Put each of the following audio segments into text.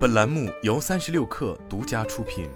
本栏目由三十六氪独家出品。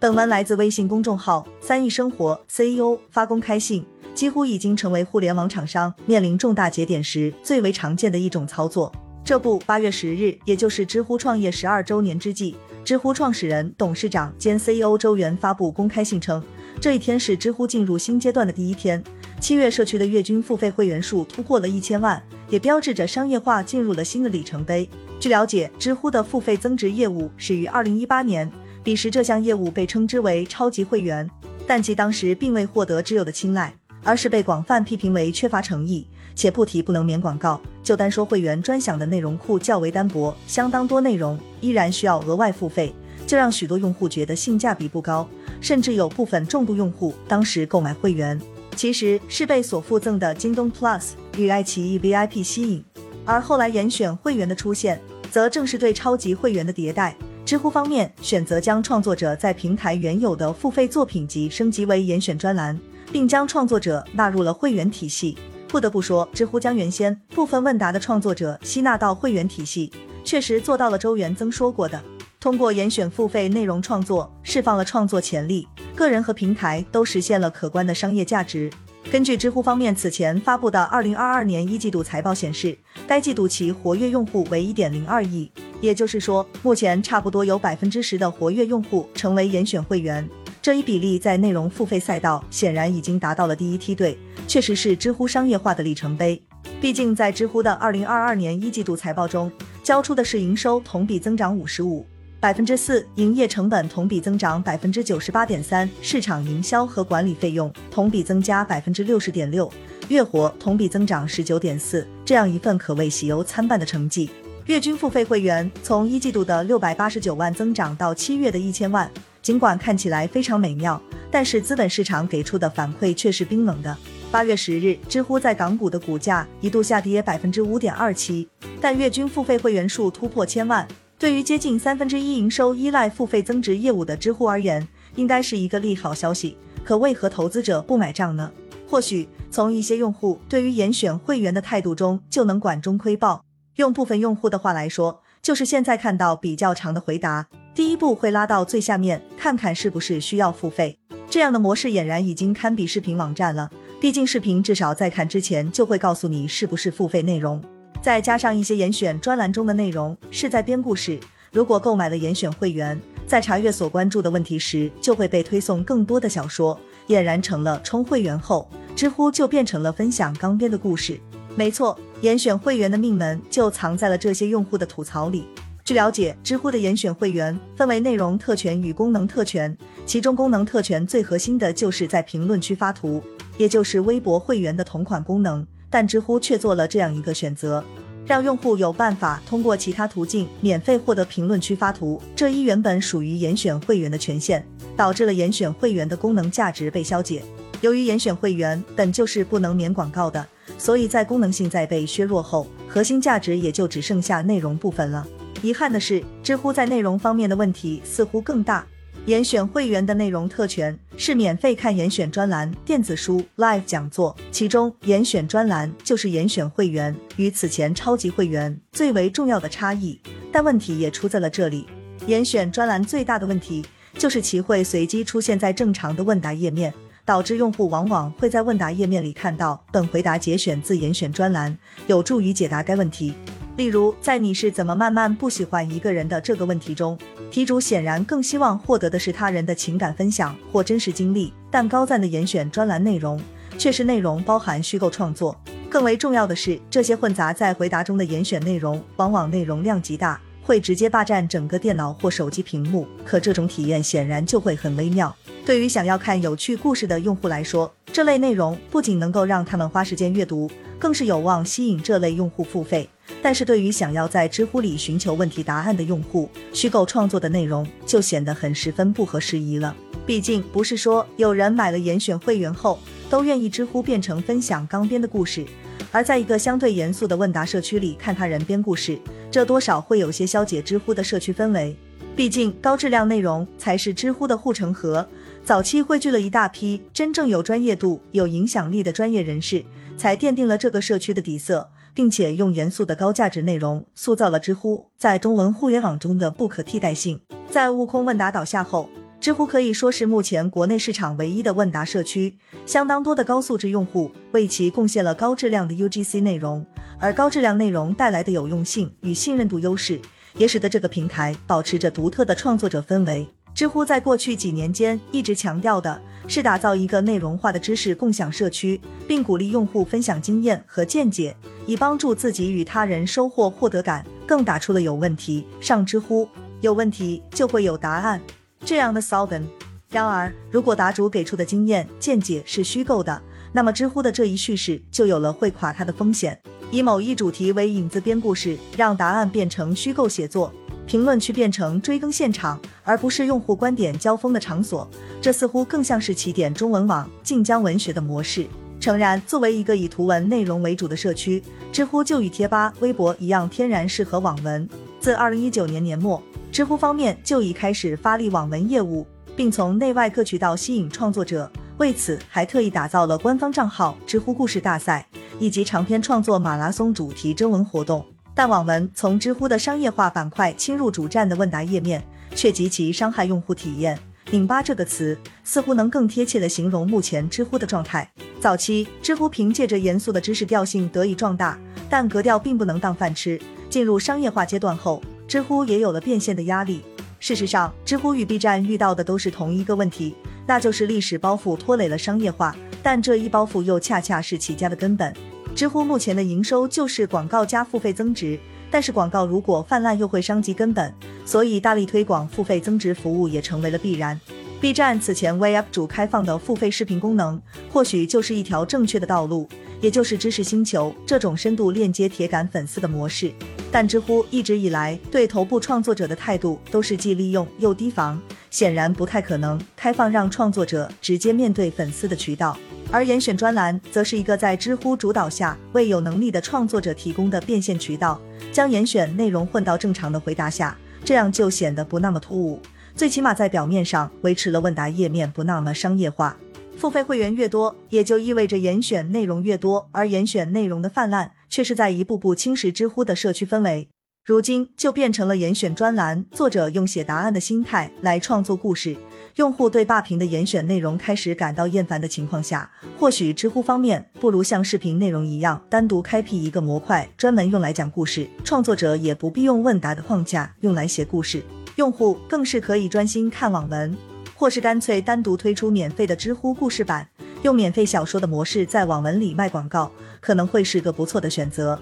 本文来自微信公众号“三亿生活 ”，CEO 发公开信，几乎已经成为互联网厂商面临重大节点时最为常见的一种操作。这不，八月十日，也就是知乎创业十二周年之际，知乎创始人、董事长兼 CEO 周源发布公开信称，这一天是知乎进入新阶段的第一天。七月社区的月均付费会员数突破了一千万。也标志着商业化进入了新的里程碑。据了解，知乎的付费增值业务始于二零一八年，彼时这项业务被称之为超级会员，但其当时并未获得知友的青睐，而是被广泛批评为缺乏诚意，且不提不能免广告。就单说会员专享的内容库较为单薄，相当多内容依然需要额外付费，就让许多用户觉得性价比不高，甚至有部分重度用户当时购买会员。其实是被所附赠的京东 Plus 与爱奇艺 VIP 吸引，而后来严选会员的出现，则正是对超级会员的迭代。知乎方面选择将创作者在平台原有的付费作品集升级为严选专栏，并将创作者纳入了会员体系。不得不说，知乎将原先部分问答的创作者吸纳到会员体系，确实做到了周元增说过的，通过严选付费内容创作，释放了创作潜力。个人和平台都实现了可观的商业价值。根据知乎方面此前发布的二零二二年一季度财报显示，该季度其活跃用户为一点零二亿，也就是说，目前差不多有百分之十的活跃用户成为严选会员。这一比例在内容付费赛道显然已经达到了第一梯队，确实是知乎商业化的里程碑。毕竟在知乎的二零二二年一季度财报中，交出的是营收同比增长五十五。百分之四，营业成本同比增长百分之九十八点三，市场营销和管理费用同比增加百分之六十点六，月活同比增长十九点四，这样一份可谓喜忧参半的成绩。月均付费会员从一季度的六百八十九万增长到七月的一千万，尽管看起来非常美妙，但是资本市场给出的反馈却是冰冷的。八月十日，知乎在港股的股价一度下跌百分之五点二七，但月均付费会员数突破千万。对于接近三分之一营收依赖付费增值业务的知乎而言，应该是一个利好消息。可为何投资者不买账呢？或许从一些用户对于严选会员的态度中就能管中窥豹。用部分用户的话来说，就是现在看到比较长的回答，第一步会拉到最下面看看是不是需要付费。这样的模式俨然已经堪比视频网站了。毕竟视频至少在看之前就会告诉你是不是付费内容。再加上一些严选专栏中的内容是在编故事，如果购买了严选会员，在查阅所关注的问题时，就会被推送更多的小说，俨然成了充会员后，知乎就变成了分享刚编的故事。没错，严选会员的命门就藏在了这些用户的吐槽里。据了解，知乎的严选会员分为内容特权与功能特权，其中功能特权最核心的就是在评论区发图，也就是微博会员的同款功能。但知乎却做了这样一个选择，让用户有办法通过其他途径免费获得评论区发图。这一原本属于严选会员的权限，导致了严选会员的功能价值被消解。由于严选会员本就是不能免广告的，所以在功能性在被削弱后，核心价值也就只剩下内容部分了。遗憾的是，知乎在内容方面的问题似乎更大。严选会员的内容特权是免费看严选专栏、电子书、live 讲座，其中严选专栏就是严选会员与此前超级会员最为重要的差异。但问题也出在了这里，严选专栏最大的问题就是其会随机出现在正常的问答页面，导致用户往往会在问答页面里看到本回答节选自严选专栏，有助于解答该问题。例如，在你是怎么慢慢不喜欢一个人的这个问题中，题主显然更希望获得的是他人的情感分享或真实经历，但高赞的严选专栏内容却是内容包含虚构创作。更为重要的是，这些混杂在回答中的严选内容，往往内容量极大，会直接霸占整个电脑或手机屏幕。可这种体验显然就会很微妙。对于想要看有趣故事的用户来说，这类内容不仅能够让他们花时间阅读，更是有望吸引这类用户付费。但是对于想要在知乎里寻求问题答案的用户，虚构创作的内容就显得很十分不合时宜了。毕竟不是说有人买了严选会员后都愿意知乎变成分享刚编的故事，而在一个相对严肃的问答社区里看他人编故事，这多少会有些消解知乎的社区氛围。毕竟高质量内容才是知乎的护城河，早期汇聚了一大批真正有专业度、有影响力的专业人士，才奠定了这个社区的底色。并且用严肃的高价值内容塑造了知乎在中文互联网中的不可替代性。在悟空问答倒下后，知乎可以说是目前国内市场唯一的问答社区，相当多的高素质用户为其贡献了高质量的 UGC 内容，而高质量内容带来的有用性与信任度优势，也使得这个平台保持着独特的创作者氛围。知乎在过去几年间一直强调的是打造一个内容化的知识共享社区，并鼓励用户分享经验和见解，以帮助自己与他人收获获得感。更打出了有问题上知乎，有问题就会有答案这样的 slogan。然而，如果答主给出的经验见解是虚构的，那么知乎的这一叙事就有了会垮塌的风险。以某一主题为引子编故事，让答案变成虚构写作。评论区变成追更现场，而不是用户观点交锋的场所，这似乎更像是起点中文网晋江文学的模式。诚然，作为一个以图文内容为主的社区，知乎就与贴吧、微博一样，天然适合网文。自二零一九年年末，知乎方面就已开始发力网文业务，并从内外各渠道吸引创作者，为此还特意打造了官方账号“知乎故事大赛”以及长篇创作马拉松主题征文活动。但网文从知乎的商业化板块侵入主站的问答页面，却极其伤害用户体验。拧巴这个词似乎能更贴切地形容目前知乎的状态。早期，知乎凭借着严肃的知识调性得以壮大，但格调并不能当饭吃。进入商业化阶段后，知乎也有了变现的压力。事实上，知乎与 B 站遇到的都是同一个问题，那就是历史包袱拖累了商业化，但这一包袱又恰恰是起家的根本。知乎目前的营收就是广告加付费增值，但是广告如果泛滥又会伤及根本，所以大力推广付费增值服务也成为了必然。B 站此前为 UP 主开放的付费视频功能，或许就是一条正确的道路，也就是知识星球这种深度链接铁杆粉丝的模式。但知乎一直以来对头部创作者的态度都是既利用又提防，显然不太可能开放让创作者直接面对粉丝的渠道。而严选专栏则是一个在知乎主导下为有能力的创作者提供的变现渠道，将严选内容混到正常的回答下，这样就显得不那么突兀，最起码在表面上维持了问答页面不那么商业化。付费会员越多，也就意味着严选内容越多，而严选内容的泛滥却是在一步步侵蚀知乎的社区氛围。如今就变成了严选专栏，作者用写答案的心态来创作故事，用户对霸屏的严选内容开始感到厌烦的情况下，或许知乎方面不如像视频内容一样单独开辟一个模块，专门用来讲故事，创作者也不必用问答的框架用来写故事，用户更是可以专心看网文，或是干脆单独推出免费的知乎故事版，用免费小说的模式在网文里卖广告，可能会是个不错的选择。